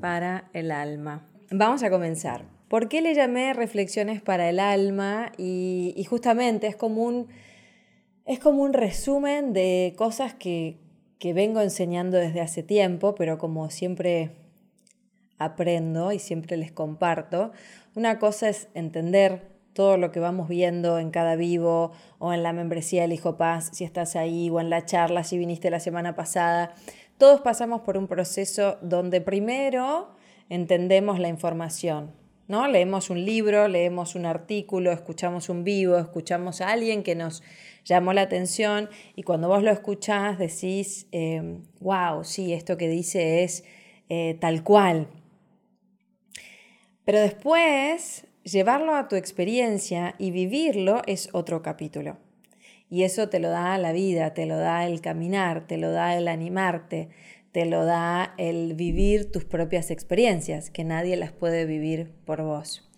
para el alma. Vamos a comenzar. ¿Por qué le llamé reflexiones para el alma? Y, justamente es como, un, es como un resumen de cosas que, que vengo enseñando desde hace tiempo, pero como siempre aprendo y siempre les comparto. Una cosa es entender todo lo que vamos viendo en cada vivo o en la membresía del Hijo Paz, si estás ahí, o en la charla, si viniste la semana pasada. Todos pasamos por un proceso donde primero entendemos la información, ¿no? Leemos un libro, leemos un artículo, escuchamos un vivo, escuchamos a alguien que nos llamó la atención y cuando vos lo escuchás decís, wow, em, sí, esto que dice es eh, tal cual. Pero después, llevarlo a tu experiencia y vivirlo es otro capítulo. Y eso te lo da la vida, te lo da el caminar, te lo da el animarte, te lo da el vivir tus propias experiencias, que nadie las puede vivir por vos.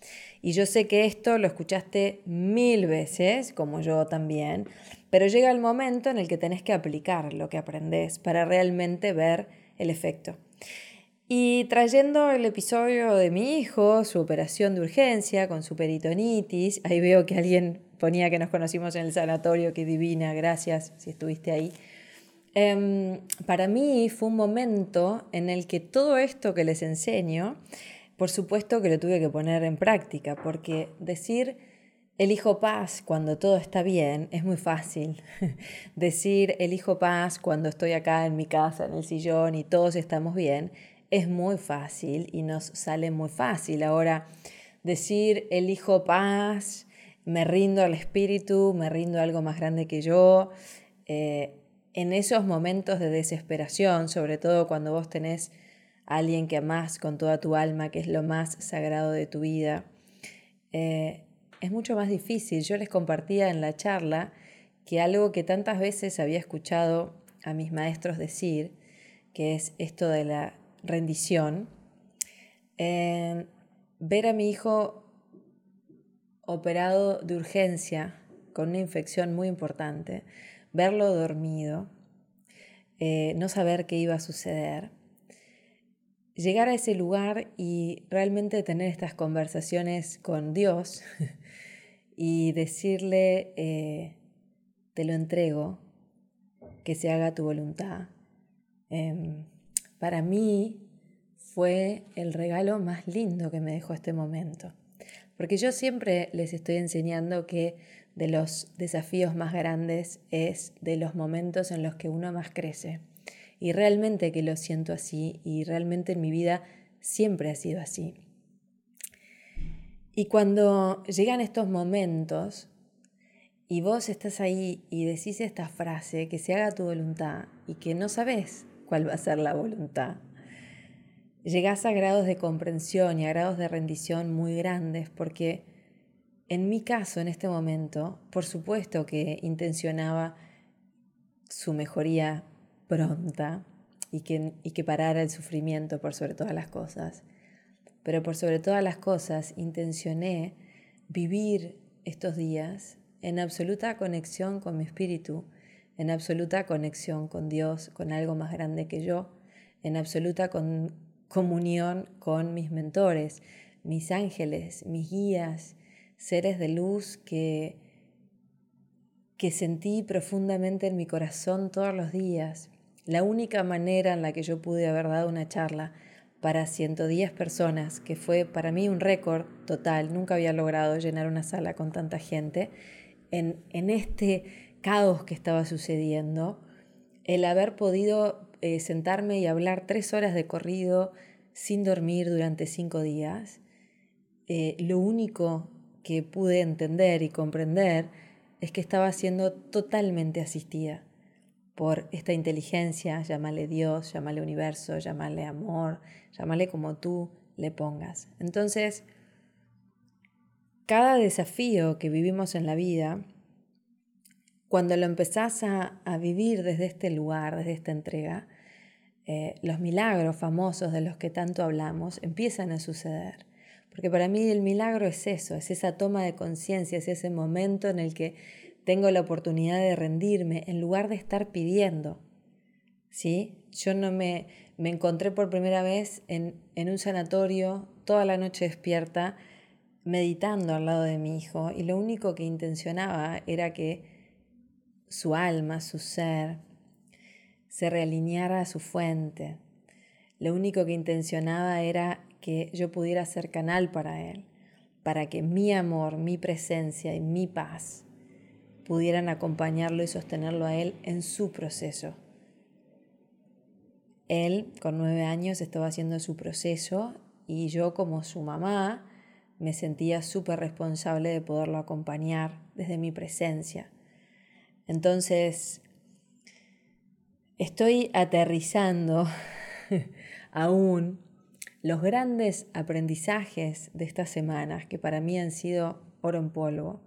Y yo sé que esto lo escuchaste mil veces, como yo también, pero llega el momento en el que tenés que aplicar lo que aprendes para realmente ver el efecto. Y trayendo el episodio de mi hijo, su operación de urgencia con su peritonitis, ahí veo que alguien ponía que nos conocimos en el sanatorio, qué divina, gracias si estuviste ahí. Em, para mí fue un momento en el que todo esto que les enseño, por supuesto que lo tuve que poner en práctica, porque decir elijo paz cuando todo está bien es muy fácil. decir elijo paz cuando estoy acá en mi casa, en el sillón y todos estamos bien, es muy fácil y nos sale muy fácil. Ahora, decir elijo paz me rindo al espíritu, me rindo a algo más grande que yo. Eh, en esos momentos de desesperación, sobre todo cuando vos tenés a alguien que amás con toda tu alma, que es lo más sagrado de tu vida, eh, es mucho más difícil. Yo les compartía en la charla que algo que tantas veces había escuchado a mis maestros decir, que es esto de la rendición, ver a mi hijo operado de urgencia con una infección muy importante, verlo dormido, eh, no saber qué iba a suceder, llegar a ese lugar y realmente tener estas conversaciones con Dios y decirle, eh, te lo entrego, que se haga tu voluntad. Em, para mí fue el regalo más lindo que me dejó este momento. Porque yo siempre les estoy enseñando que de los desafíos más grandes es de los momentos en los que uno más crece. Y realmente que lo siento así y realmente en mi vida siempre ha sido así. Y cuando llegan estos momentos y vos estás ahí y decís esta frase, que se haga tu voluntad y que no sabes cuál va a ser la voluntad, llegás a grados de comprensión y a grados de rendición muy grandes porque en mi caso, en este momento, por supuesto que intencionaba su mejoría pronta y que, y que parara el sufrimiento por sobre todas las cosas. Pero por sobre todas las cosas intencioné vivir estos días en absoluta conexión con mi espíritu, en absoluta conexión con Dios, con algo más grande que yo, en absoluta con, comunión con mis mentores, mis ángeles, mis guías, seres de luz que, que sentí profundamente en mi corazón todos los días. La única manera en la que yo pude haber dado una charla para 110 personas, que fue para mí un récord total, nunca había logrado llenar una sala con tanta gente, en, en este caos que estaba sucediendo, el haber podido eh, sentarme y hablar tres horas de corrido sin dormir durante cinco días, eh, lo único que pude entender y comprender es que estaba siendo totalmente asistida por esta inteligencia, llámale Dios, llámale universo, llámale amor, llámale como tú le pongas. Entonces, cada desafío que vivimos en la vida, cuando lo empezás a, vivir desde este lugar, desde esta entrega, eh, los milagros famosos de los que tanto hablamos empiezan a suceder. Porque para mí el milagro es eso, es esa toma de conciencia, es ese momento en el que tengo la oportunidad de rendirme en lugar de estar pidiendo. ¿Sí? Yo no me, me encontré por primera vez en, en un sanatorio toda la noche despierta meditando al lado de mi hijo y lo único que intencionaba era que su alma, su ser, se realineara a su fuente. Lo único que intencionaba era que yo pudiera ser canal para él, para que mi amor, mi presencia y mi paz pudieran acompañarlo y sostenerlo a él en su proceso. Él, con nueve años, estaba haciendo su proceso y yo como su mamá me sentía súper responsable de poderlo acompañar desde mi presencia. Entonces, estoy aterrizando aún los grandes aprendizajes de estas semanas, que para mí han sido oro en polvo,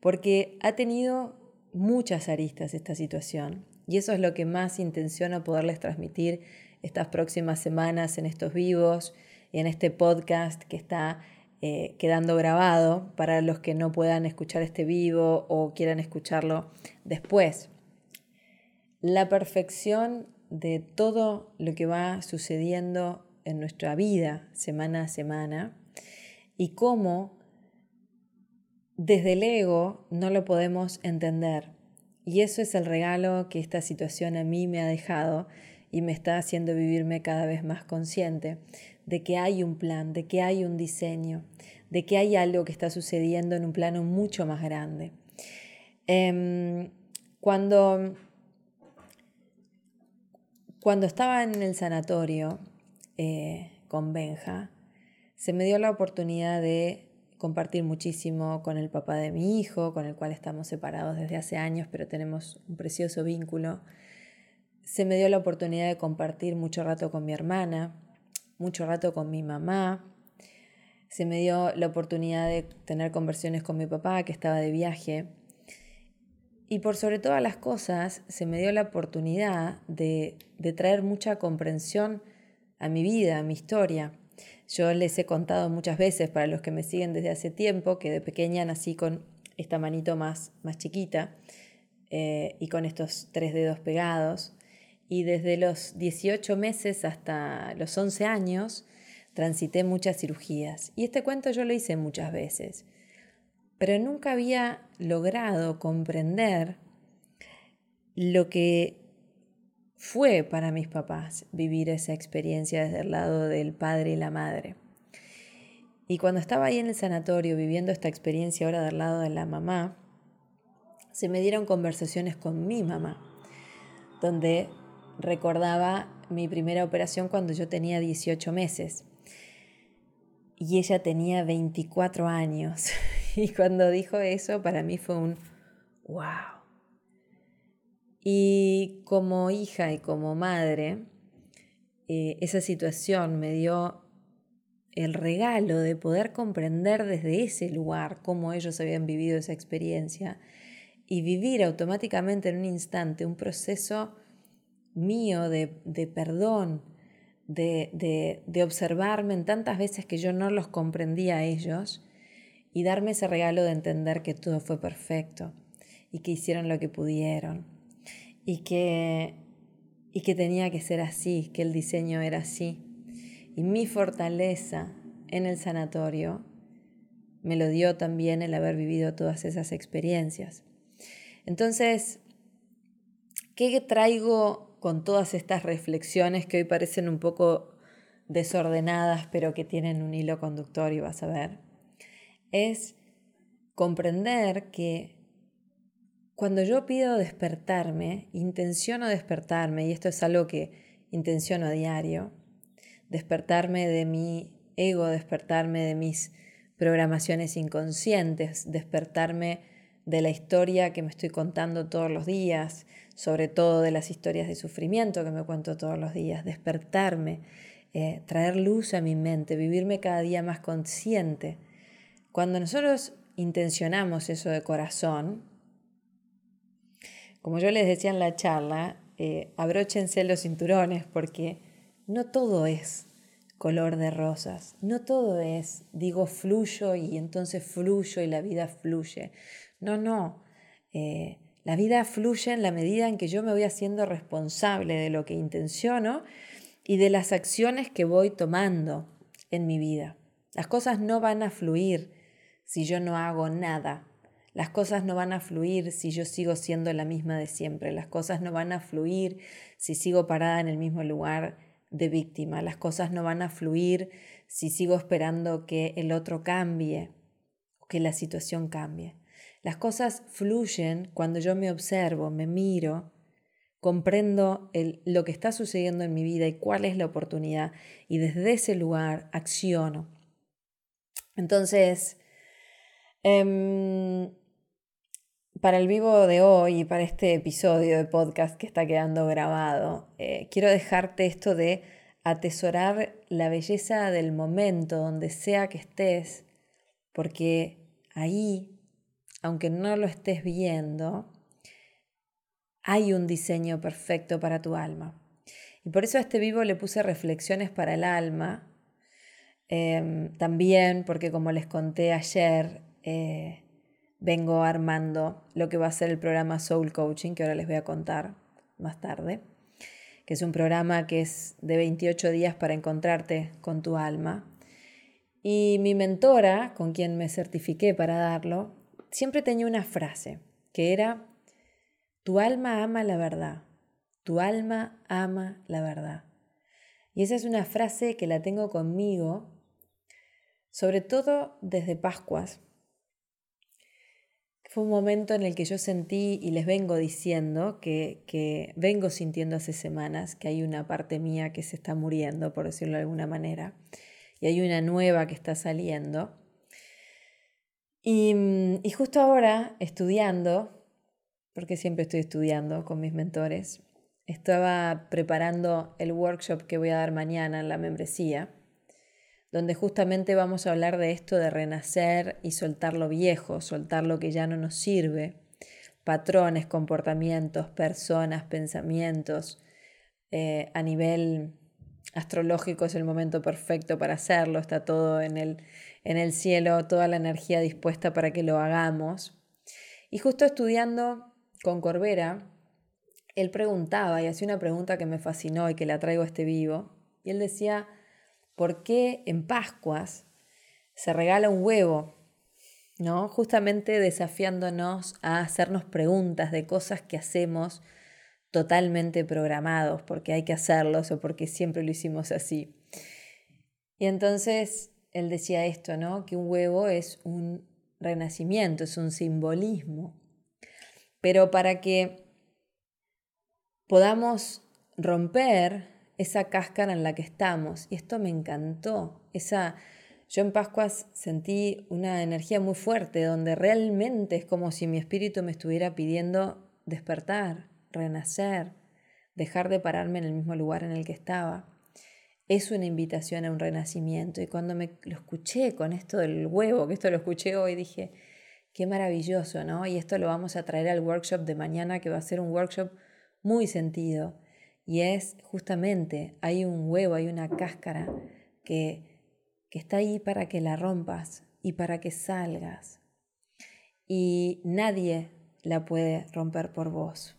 porque ha tenido muchas aristas esta situación y eso es lo que más intenciono poderles transmitir estas próximas semanas en estos vivos y en este podcast que está eh, quedando grabado para los que no puedan escuchar este vivo o quieran escucharlo después. La perfección de todo lo que va sucediendo en nuestra vida semana a semana y cómo desde el ego no lo podemos entender. Y eso es el regalo que esta situación a mí me ha dejado y me está haciendo vivirme cada vez más consciente de que hay un plan, de que hay un diseño, de que hay algo que está sucediendo en un plano mucho más grande. Em, cuando, cuando estaba en el sanatorio eh, con Benja, se me dio la oportunidad de compartir muchísimo con el papá de mi hijo, con el cual estamos separados desde hace años, pero tenemos un precioso vínculo. Se me dio la oportunidad de compartir mucho rato con mi hermana, mucho rato con mi mamá. Se me dio la oportunidad de tener conversiones con mi papá, que estaba de viaje. Y por sobre todas las cosas, se me dio la oportunidad de, de traer mucha comprensión a mi vida, a mi historia. Yo les he contado muchas veces, para los que me siguen desde hace tiempo, que de pequeña nací con esta manito más, más chiquita eh, y con estos tres dedos pegados. Y desde los 18 meses hasta los 11 años transité muchas cirugías. Y este cuento yo lo hice muchas veces. Pero nunca había logrado comprender lo que fue para mis papás vivir esa experiencia desde el lado del padre y la madre. Y cuando estaba ahí en el sanatorio viviendo esta experiencia ahora del lado de la mamá, se me dieron conversaciones con mi mamá, donde recordaba mi primera operación cuando yo tenía 18 meses y ella tenía 24 años. Y cuando dijo eso, para mí fue un wow. Y como hija y como madre, eh, esa situación me dio el regalo de poder comprender desde ese lugar cómo ellos habían vivido esa experiencia y vivir automáticamente en un instante un proceso mío de, perdón, de, de, observarme en tantas veces que yo no los comprendía a ellos y darme ese regalo de entender que todo fue perfecto y que hicieron lo que pudieron y que, y que tenía que ser así, que el diseño era así. Y mi fortaleza en el sanatorio me lo dio también el haber vivido todas esas experiencias. Entonces, ¿qué traigo con todas estas reflexiones que hoy parecen un poco desordenadas, pero que tienen un hilo conductor y vas a ver? Es comprender que cuando yo pido despertarme, intenciono despertarme, y esto es algo que intenciono a diario, despertarme de mi ego, despertarme de mis programaciones inconscientes, despertarme de la historia que me estoy contando todos los días, sobre todo de las historias de sufrimiento que me cuento todos los días, despertarme eh, traer luz a mi mente, vivirme cada día más consciente. Cuando nosotros intencionamos eso de corazón, como yo les decía en la charla, eh, abróchense los cinturones porque no todo es color de rosas, no todo es, digo, fluyo y entonces fluyo y la vida fluye. No, no. Eh, la vida fluye en la medida en que yo me voy haciendo responsable de lo que intenciono y de las acciones que voy tomando en mi vida. Las cosas no van a fluir si yo no hago nada. Las cosas no van a fluir si yo sigo siendo la misma de siempre. Las cosas no van a fluir si sigo parada en el mismo lugar de víctima. Las cosas no van a fluir si sigo esperando que el otro cambie o que la situación cambie. Las cosas fluyen cuando yo me observo, me miro, comprendo lo que está sucediendo en mi vida y cuál es la oportunidad y desde ese lugar acciono. Entonces, em, para el vivo de hoy y para este episodio de podcast que está quedando grabado, eh, quiero dejarte esto de atesorar la belleza del momento donde sea que estés, porque ahí aunque no lo estés viendo, hay un diseño perfecto para tu alma. Y por eso a este vivo le puse reflexiones para el alma. Em, también porque como les conté ayer, eh, vengo armando lo que va a ser el programa Soul Coaching, que ahora les voy a contar más tarde, que es un programa que es de 28 días para encontrarte con tu alma. Y mi mentora, con quien me certifiqué para darlo, siempre tenía una frase que era, tu alma ama la verdad, tu alma ama la verdad. Y esa es una frase que la tengo conmigo, sobre todo desde Pascuas. Fue un momento en el que yo sentí y les vengo diciendo que, que vengo sintiendo hace semanas que hay una parte mía que se está muriendo, por decirlo de alguna manera, y hay una nueva que está saliendo. Mm, y, justo ahora, estudiando, porque siempre estoy estudiando con mis mentores, estaba preparando el workshop que voy a dar mañana en la membresía, donde justamente vamos a hablar de esto de renacer y soltar lo viejo, soltar lo que ya no nos sirve, patrones, comportamientos, personas, pensamientos, eh, a nivel astrológico es el momento perfecto para hacerlo, está todo en el, en el cielo, toda la energía dispuesta para que lo hagamos. Y justo estudiando con Corbera, él preguntaba y hacía una pregunta que me fascinó y que la traigo a este vivo. Y él decía, ¿por qué en Pascuas se regala un huevo? ¿No? Justamente desafiándonos a hacernos preguntas de cosas que hacemos totalmente programados porque hay que hacerlos o porque siempre lo hicimos así. Y entonces él decía esto, ¿no? Que un huevo es un renacimiento, es un simbolismo. Pero para que podamos romper esa cáscara en la que estamos, y esto me encantó, esa yo en Pascuas sentí una energía muy fuerte donde realmente es como si mi espíritu me estuviera pidiendo despertar, renacer, dejar de pararme en el mismo lugar en el que estaba. Es una invitación a un renacimiento. Y cuando me lo escuché con esto del huevo, que esto lo escuché hoy, dije, qué maravilloso, ¿no? Y esto lo vamos a traer al workshop de mañana, que va a ser un workshop muy sentido. Y es justamente, hay un huevo, hay una cáscara que, que está ahí para que la rompas y para que salgas. Y nadie la puede romper por vos.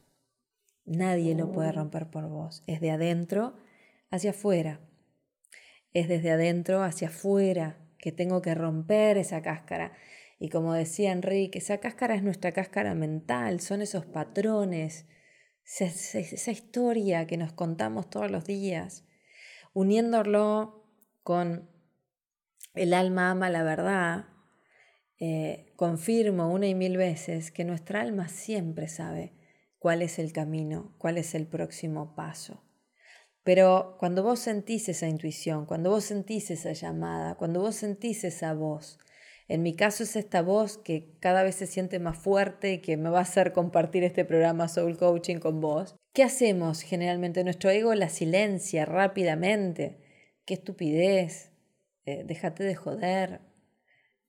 Nadie lo puede romper por vos. Es de adentro hacia afuera. Es desde adentro hacia afuera que tengo que romper esa cáscara. Y como decía Enrique, esa cáscara es nuestra cáscara mental, son esos patrones, esa, historia que nos contamos todos los días, uniéndolo con el alma ama la verdad, eh, confirmo una y mil veces que nuestra alma siempre sabe cuál es el camino, cuál es el próximo paso. Pero cuando vos sentís esa intuición, cuando vos sentís esa llamada, cuando vos sentís esa voz, en mi caso es esta voz que cada vez se siente más fuerte y que me va a hacer compartir este programa Soul Coaching con vos. ¿Qué hacemos generalmente? Nuestro ego la silencia rápidamente. qué estupidez, eh, déjate de joder,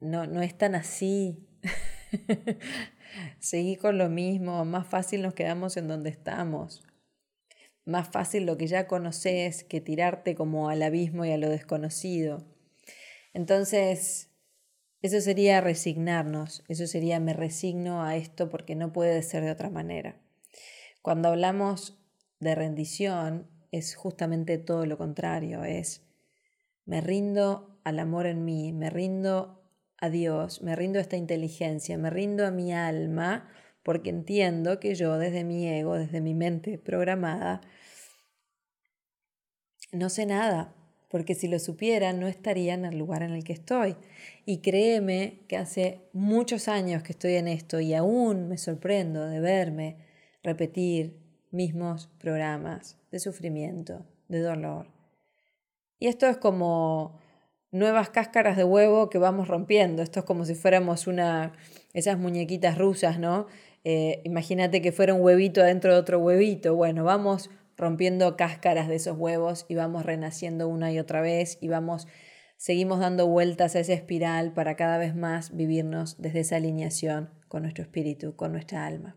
no, no es tan así. Seguí con lo mismo, más fácil nos quedamos en donde estamos. Más fácil lo que ya conoces que tirarte como al abismo y a lo desconocido. Entonces, eso sería resignarnos, eso sería me resigno a esto porque no puede ser de otra manera. Cuando hablamos de rendición, es justamente todo lo contrario, es me rindo al amor en mí, me rindo a Dios, me rindo a esta inteligencia, me rindo a mi alma, porque entiendo que yo desde mi ego, desde mi mente programada, no sé nada, porque si lo supiera no estaría en el lugar en el que estoy. Y créeme que hace muchos años que estoy en esto y aún me sorprendo de verme repetir mismos programas de sufrimiento, de dolor. Y esto es como nuevas cáscaras de huevo que vamos rompiendo. Esto es como si fuéramos una, esas muñequitas rusas, ¿no? Eh, imagínate que fuera un huevito adentro de otro huevito. Bueno, vamos rompiendo cáscaras de esos huevos y vamos renaciendo una y otra vez y vamos, seguimos dando vueltas a esa espiral para cada vez más vivirnos desde esa alineación con nuestro espíritu, con nuestra alma.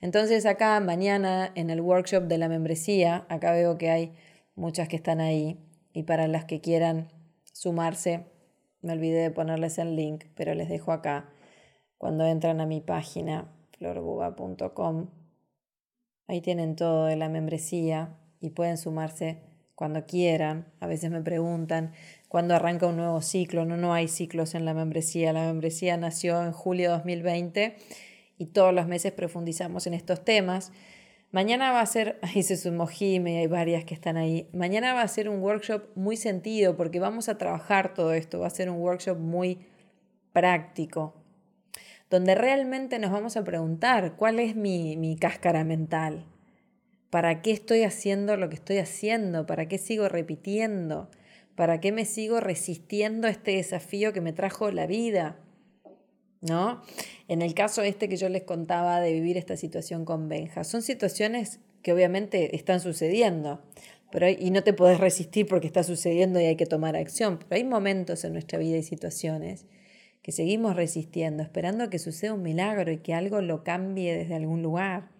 Entonces acá mañana en el workshop de la membresía, acá veo que hay muchas que están ahí y para las que quieran sumarse, me olvidé de ponerles el link, pero les dejo acá. Cuando entran a mi página, florguga.com, ahí tienen todo de la membresía y pueden sumarse cuando quieran. A veces me preguntan cuándo arranca un nuevo ciclo. No, no hay ciclos en la membresía. La membresía nació en julio de 2020 y todos los meses profundizamos en estos temas. Mañana va a ser, ahí se sumó Jime, hay varias que están ahí. Mañana va a ser un workshop muy sentido porque vamos a trabajar todo esto. Va a ser un workshop muy práctico, donde realmente nos vamos a preguntar cuál es mi, mi cáscara mental. ¿Para qué estoy haciendo lo que estoy haciendo? ¿Para qué sigo repitiendo? ¿Para qué me sigo resistiendo a este desafío que me trajo la vida? ¿no? En el caso este que yo les contaba de vivir esta situación con Benja, son situaciones que obviamente están sucediendo, pero y no te podés resistir porque está sucediendo y hay que tomar acción, pero hay momentos en nuestra vida y situaciones que seguimos resistiendo, esperando que suceda un milagro y que algo lo cambie desde algún lugar.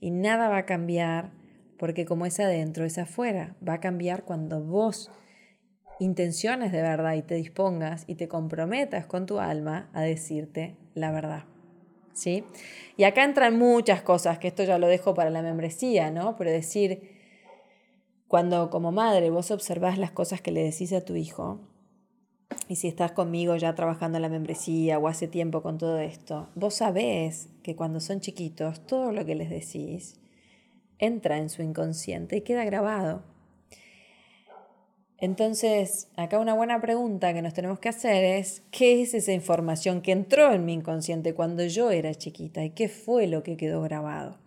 Y nada va a cambiar porque como es adentro, es afuera. Va a cambiar cuando vos intenciones de verdad y te dispongas y te comprometas con tu alma a decirte la verdad. ¿Sí? Y acá entran muchas cosas, que esto ya lo dejo para la membresía, ¿no? Pero decir, cuando como madre vos observás las cosas que le decís a tu hijo, y si estás conmigo ya trabajando en la membresía o hace tiempo con todo esto, vos sabés que cuando son chiquitos todo lo que les decís entra en su inconsciente y queda grabado. Entonces, acá una buena pregunta que nos tenemos que hacer es, ¿qué es esa información que entró en mi inconsciente cuando yo era chiquita y qué fue lo que quedó grabado?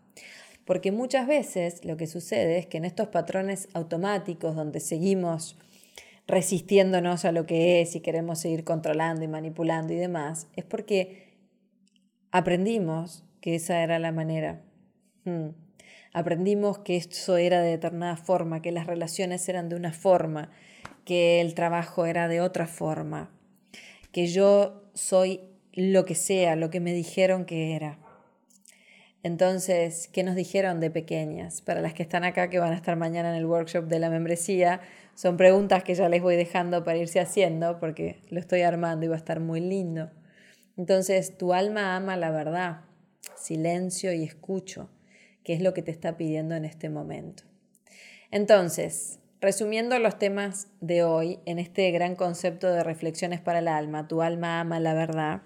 Porque muchas veces lo que sucede es que en estos patrones automáticos donde seguimos resistiéndonos a lo que es y queremos seguir controlando y manipulando y demás, es porque aprendimos que esa era la manera. Hmm. Aprendimos que eso era de determinada forma, que las relaciones eran de una forma, que el trabajo era de otra forma, que yo soy lo que sea, lo que me dijeron que era. Entonces, ¿qué nos dijeron de pequeñas? Para las que están acá, que van a estar mañana en el workshop de la membresía, son preguntas que ya les voy dejando para irse haciendo porque lo estoy armando y va a estar muy lindo. Entonces, tu alma ama la verdad, silencio y escucho qué es lo que te está pidiendo en este momento. Entonces, resumiendo los temas de hoy en este gran concepto de reflexiones para el alma, tu alma ama la verdad,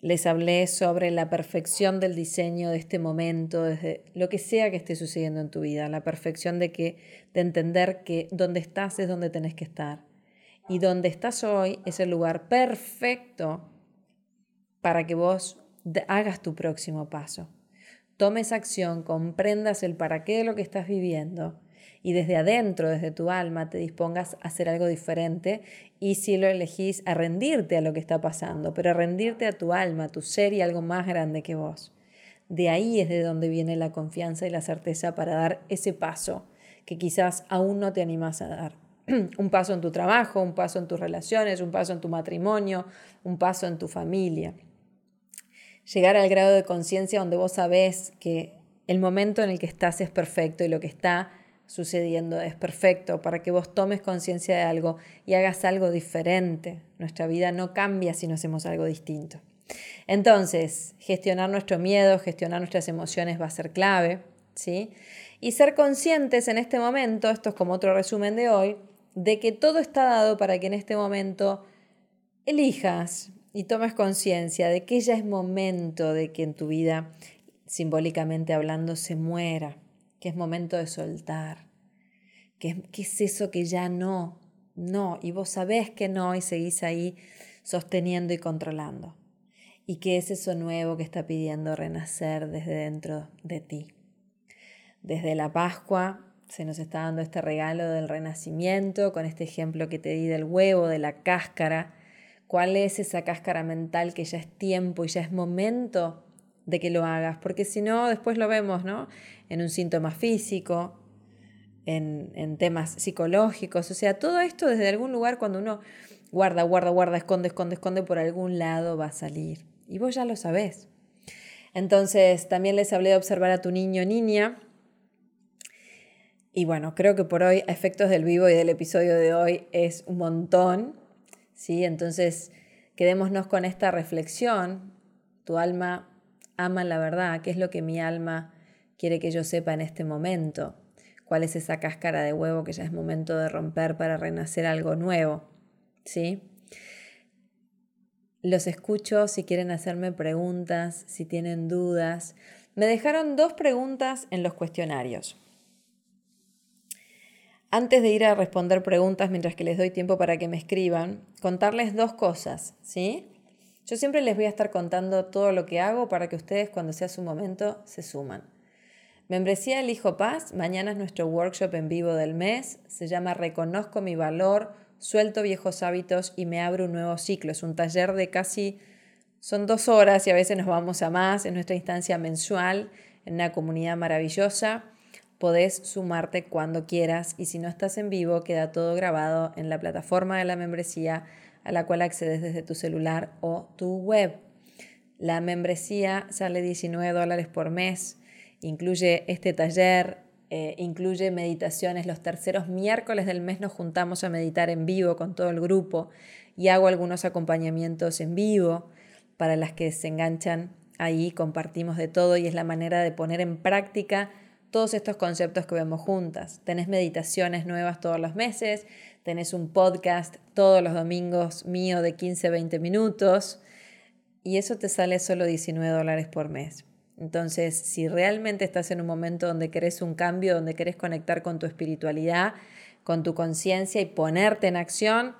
les hablé sobre la perfección del diseño de este momento, desde lo que sea que esté sucediendo en tu vida, la perfección de que de entender que donde estás es donde tenés que estar. Y donde estás hoy es el lugar perfecto para que vos hagas tu próximo paso. Tomes acción, comprendas el para qué de lo que estás viviendo y desde adentro, desde tu alma, te dispongas a hacer algo diferente y si lo elegís, a rendirte a lo que está pasando, pero a rendirte a tu alma, a tu ser y algo más grande que vos. De ahí es de donde viene la confianza y la certeza para dar ese paso que quizás aún no te animas a dar. un paso en tu trabajo, un paso en tus relaciones, un paso en tu matrimonio, un paso en tu familia. Llegar al grado de conciencia donde vos sabés que el momento en el que estás es perfecto y lo que está sucediendo es perfecto para que vos tomes conciencia de algo y hagas algo diferente. Nuestra vida no cambia si no hacemos algo distinto. Entonces, gestionar nuestro miedo, gestionar nuestras emociones va a ser clave, ¿sí? Y ser conscientes en este momento, esto es como otro resumen de hoy, de que todo está dado para que en este momento elijas y tomes conciencia de que ya es momento de que en tu vida, simbólicamente hablando, se muera que es momento de soltar, que, es eso que ya no, no, y vos sabés que no y seguís ahí sosteniendo y controlando. Y que es eso nuevo que está pidiendo renacer desde dentro de ti. Desde la Pascua se nos está dando este regalo del renacimiento, con este ejemplo que te di del huevo, de la cáscara. ¿Cuál es esa cáscara mental que ya es tiempo y ya es momento de que lo hagas? Porque si no, después lo vemos, ¿no? en un síntoma físico, en, temas psicológicos, o sea, todo esto desde algún lugar cuando uno guarda, guarda, guarda, esconde, esconde, esconde, por algún lado va a salir. Y vos ya lo sabés. Entonces, también les hablé de observar a tu niño niña. Y bueno, creo que por hoy, a efectos del vivo y del episodio de hoy, es un montón. ¿sí? Entonces, quedémonos con esta reflexión. Tu alma ama la verdad, ¿qué es lo que mi alma quiere que yo sepa en este momento? ¿Cuál es esa cáscara de huevo que ya es momento de romper para renacer algo nuevo? ¿Sí? Los escucho si quieren hacerme preguntas, si tienen dudas. Me dejaron dos preguntas en los cuestionarios. Antes de ir a responder preguntas mientras que les doy tiempo para que me escriban, contarles dos cosas, ¿sí? Yo siempre les voy a estar contando todo lo que hago para que ustedes cuando sea su momento se suman. Membresía El Hijo Paz, mañana es nuestro workshop en vivo del mes, se llama Reconozco mi valor, suelto viejos hábitos y me abro un nuevo ciclo. Es un taller de casi, son dos horas y a veces nos vamos a más, en nuestra instancia mensual, en una comunidad maravillosa. Podés sumarte cuando quieras y si no estás en vivo, queda todo grabado en la plataforma de la membresía a la cual accedes desde tu celular o tu web. La membresía sale 19 dólares por mes Incluye este taller, eh, incluye meditaciones. Los terceros miércoles del mes nos juntamos a meditar en vivo con todo el grupo y hago algunos acompañamientos en vivo para las que se enganchan ahí, compartimos de todo y es la manera de poner en práctica todos estos conceptos que vemos juntas. Tenés meditaciones nuevas todos los meses, tenés un podcast todos los domingos mío de 15-20 minutos y eso te sale solo 19 dólares por mes. Entonces, si realmente estás en un momento donde querés un cambio, donde querés conectar con tu espiritualidad, con tu conciencia y ponerte en acción,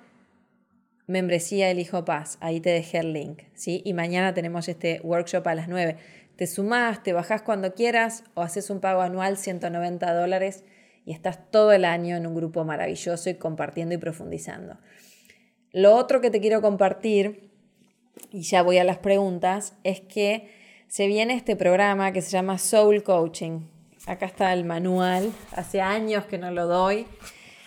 membresía El Hijo Paz, ahí te dejé el link, ¿sí? Y mañana tenemos este workshop a las 9. Te sumás, te bajás cuando quieras o haces un pago anual 190 dólares y estás todo el año en un grupo maravilloso y compartiendo y profundizando. Lo otro que te quiero compartir, y ya voy a las preguntas, es que se viene este programa que se llama Soul Coaching. Acá está el manual, hace años que no lo doy.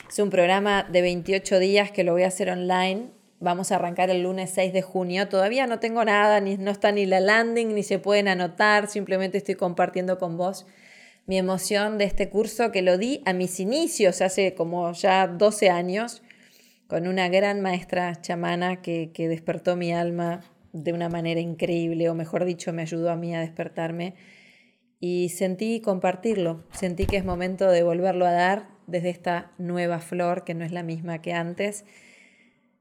Es un programa de 28 días que lo voy a hacer online. Vamos a arrancar el lunes 6 de junio. Todavía no tengo nada, ni, no está ni la landing, ni se pueden anotar. Simplemente estoy compartiendo con vos mi emoción de este curso que lo di a mis inicios, hace como ya 12 años, con una gran maestra chamana que, que despertó mi alma de una manera increíble, o mejor dicho, me ayudó a mí a despertarme. Y sentí compartirlo, sentí que es momento de volverlo a dar desde esta nueva flor que no es la misma que antes.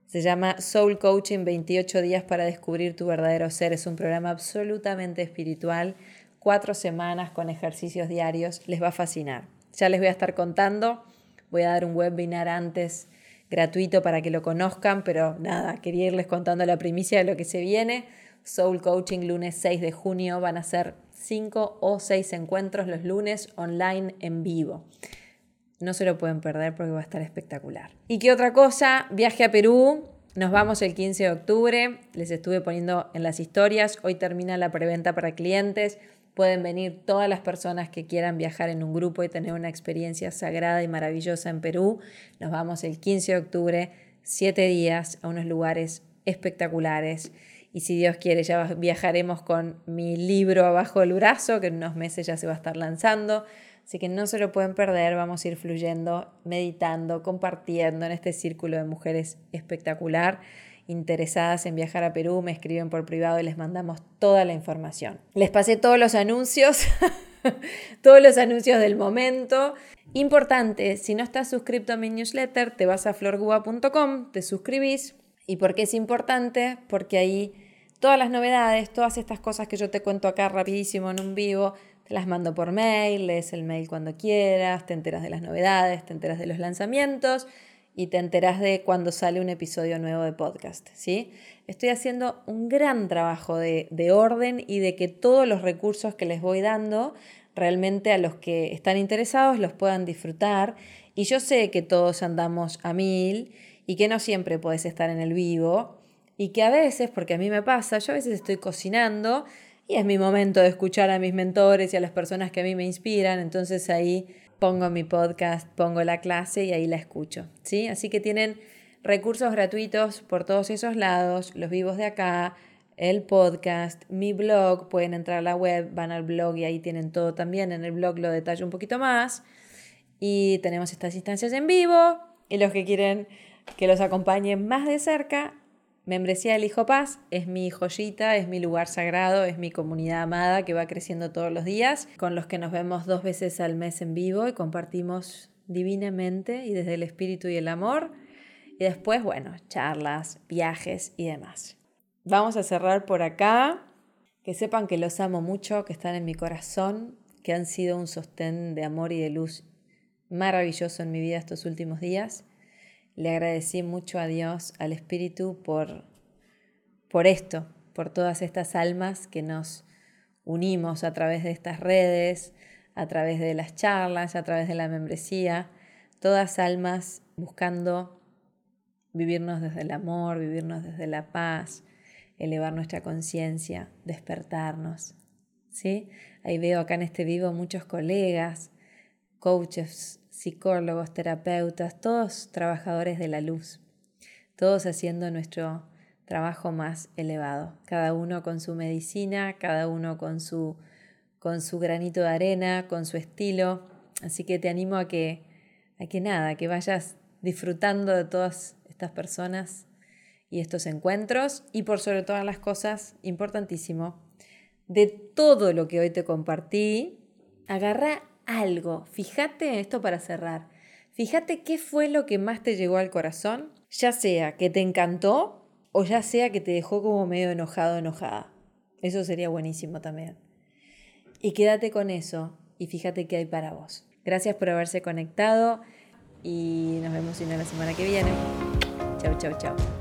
Se llama Soul Coaching 28 días para descubrir tu verdadero ser. Es un programa absolutamente espiritual, cuatro semanas con ejercicios diarios. Les va a fascinar. Ya les voy a estar contando. Voy a dar un webinar antes gratuito para que lo conozcan, pero nada, quería irles contando la primicia de lo que se viene. Soul Coaching lunes 6 de junio van a ser 5 o 6 encuentros los lunes online en vivo. No se lo pueden perder porque va a estar espectacular. ¿Y qué otra cosa? Viaje a Perú. Nos vamos el 15 de octubre. Les estuve poniendo en las historias. Hoy termina la preventa para clientes. Pueden venir todas las personas que quieran viajar en un grupo y tener una experiencia sagrada y maravillosa en Perú. Nos vamos el 15 de octubre, siete días a unos lugares espectaculares. Y si Dios quiere, ya viajaremos con mi libro abajo del brazo, que en unos meses ya se va a estar lanzando. Así que no se lo pueden perder, vamos a ir fluyendo, meditando, compartiendo en este círculo de mujeres espectacular interesadas en viajar a Perú me escriben por privado y les mandamos toda la información. Les pasé todos los anuncios, todos los anuncios del momento. Importante, si no estás suscrito a mi newsletter, te vas a florguba.com, te suscribís. ¿Y por qué es importante? Porque ahí todas las novedades, todas estas cosas que yo te cuento acá rapidísimo en un vivo, te las mando por mail, lees el mail cuando quieras, te enteras de las novedades, te enteras de los lanzamientos y te enteras de cuando sale un episodio nuevo de podcast, ¿sí? Estoy haciendo un gran trabajo de, de, orden y de que todos los recursos que les voy dando realmente a los que están interesados los puedan disfrutar. Y yo sé que todos andamos a mil y que no siempre puedes estar en el vivo y que a veces, porque a mí me pasa, yo a veces estoy cocinando y es mi momento de escuchar a mis mentores y a las personas que a mí me inspiran, entonces ahí pongo mi podcast, pongo la clase y ahí la escucho. ¿sí? Así que tienen recursos gratuitos por todos esos lados, los vivos de acá, el podcast, mi blog, pueden entrar a la web, van al blog y ahí tienen todo también. En el blog lo detallo un poquito más. Y tenemos estas instancias en vivo y los que quieren que los acompañen más de cerca, Membresía del Hijo Paz es mi joyita, es mi lugar sagrado, es mi comunidad amada que va creciendo todos los días, con los que nos vemos dos veces al mes en vivo y compartimos divinamente y desde el espíritu y el amor. Y después, bueno, charlas, viajes y demás. Vamos a cerrar por acá. Que sepan que los amo mucho, que están en mi corazón, que han sido un sostén de amor y de luz maravilloso en mi vida estos últimos días le agradecí mucho a Dios, al Espíritu, por, por esto, por todas estas almas que nos unimos a través de estas redes, a través de las charlas, a través de la membresía, todas almas buscando vivirnos desde el amor, vivirnos desde la paz, elevar nuestra conciencia, despertarnos. ¿sí? Ahí veo acá en este vivo muchos colegas, coaches, psicólogos, terapeutas, todos trabajadores de la luz, todos haciendo nuestro trabajo más elevado, cada uno con su medicina, cada uno con su, con su granito de arena, con su estilo. Así que te animo a que, a que nada, que vayas disfrutando de todas estas personas y estos encuentros y por sobre todas las cosas, importantísimo, de todo lo que hoy te compartí, agarra algo. Fíjate esto para cerrar. Fíjate qué fue lo que más te llegó al corazón, ya sea que te encantó o ya sea que te dejó como medio enojado, enojada. Eso sería buenísimo también. Y quédate con eso y fíjate qué hay para vos. Gracias por haberse conectado y nos vemos en la semana que viene. Chau, chau, chau.